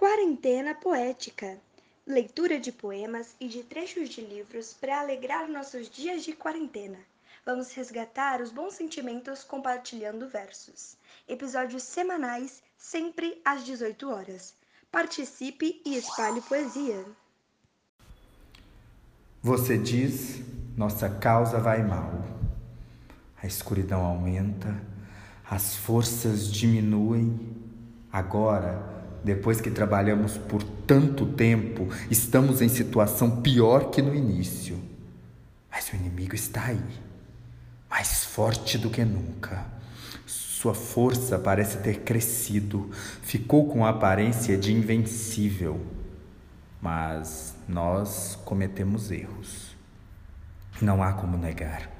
Quarentena Poética leitura de poemas e de trechos de livros para alegrar nossos dias de quarentena. Vamos resgatar os bons sentimentos compartilhando versos. Episódios semanais, sempre às 18 horas. Participe e espalhe poesia. Você diz, nossa causa vai mal. A escuridão aumenta, as forças diminuem. Agora, depois que trabalhamos por tanto tempo, estamos em situação pior que no início. Mas o inimigo está aí, mais forte do que nunca. Sua força parece ter crescido, ficou com a aparência de invencível. Mas nós cometemos erros. Não há como negar.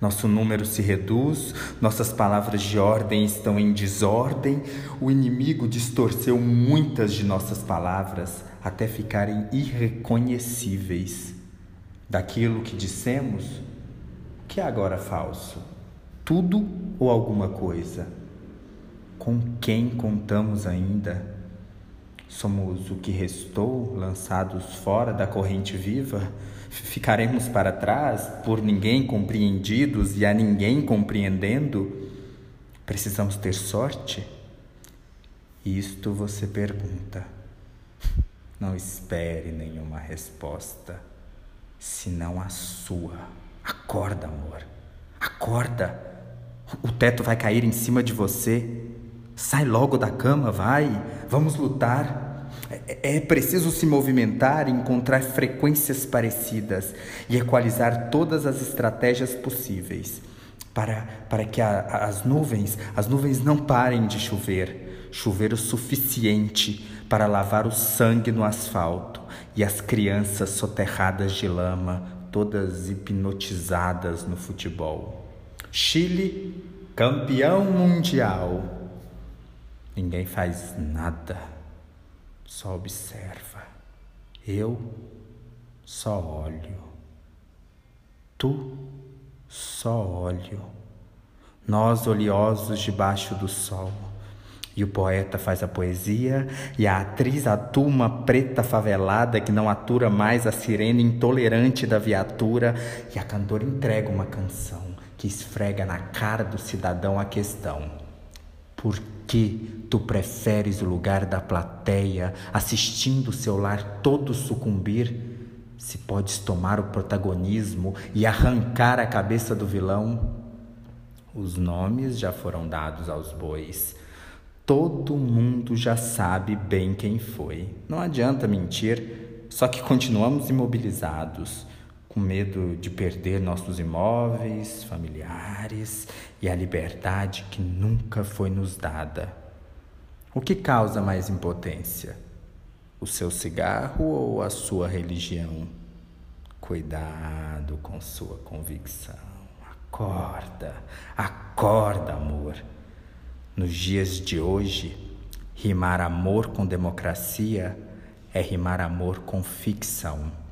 Nosso número se reduz, nossas palavras de ordem estão em desordem, o inimigo distorceu muitas de nossas palavras até ficarem irreconhecíveis. Daquilo que dissemos, o que é agora falso? Tudo ou alguma coisa? Com quem contamos ainda? Somos o que restou, lançados fora da corrente viva? Ficaremos para trás, por ninguém compreendidos e a ninguém compreendendo? Precisamos ter sorte? Isto você pergunta. Não espere nenhuma resposta, senão a sua. Acorda, amor. Acorda. O teto vai cair em cima de você. Sai logo da cama, vai. Vamos lutar. É, é preciso se movimentar encontrar frequências parecidas e equalizar todas as estratégias possíveis para, para que a, as nuvens, as nuvens não parem de chover, chover o suficiente para lavar o sangue no asfalto e as crianças soterradas de lama, todas hipnotizadas no futebol. Chile, campeão mundial. Ninguém faz nada só observa. Eu só olho. Tu só olho. Nós oleosos debaixo do sol. E o poeta faz a poesia, e a atriz atua uma preta favelada que não atura mais a sirene intolerante da viatura, e a cantora entrega uma canção que esfrega na cara do cidadão a questão: por que tu preferes o lugar da plateia, assistindo seu lar todo sucumbir, se podes tomar o protagonismo e arrancar a cabeça do vilão? Os nomes já foram dados aos bois. Todo mundo já sabe bem quem foi. Não adianta mentir, só que continuamos imobilizados com medo de perder nossos imóveis, familiares e a liberdade que nunca foi nos dada. O que causa mais impotência? O seu cigarro ou a sua religião? Cuidado com sua convicção. Acorda, acorda, amor. Nos dias de hoje, rimar amor com democracia é rimar amor com ficção.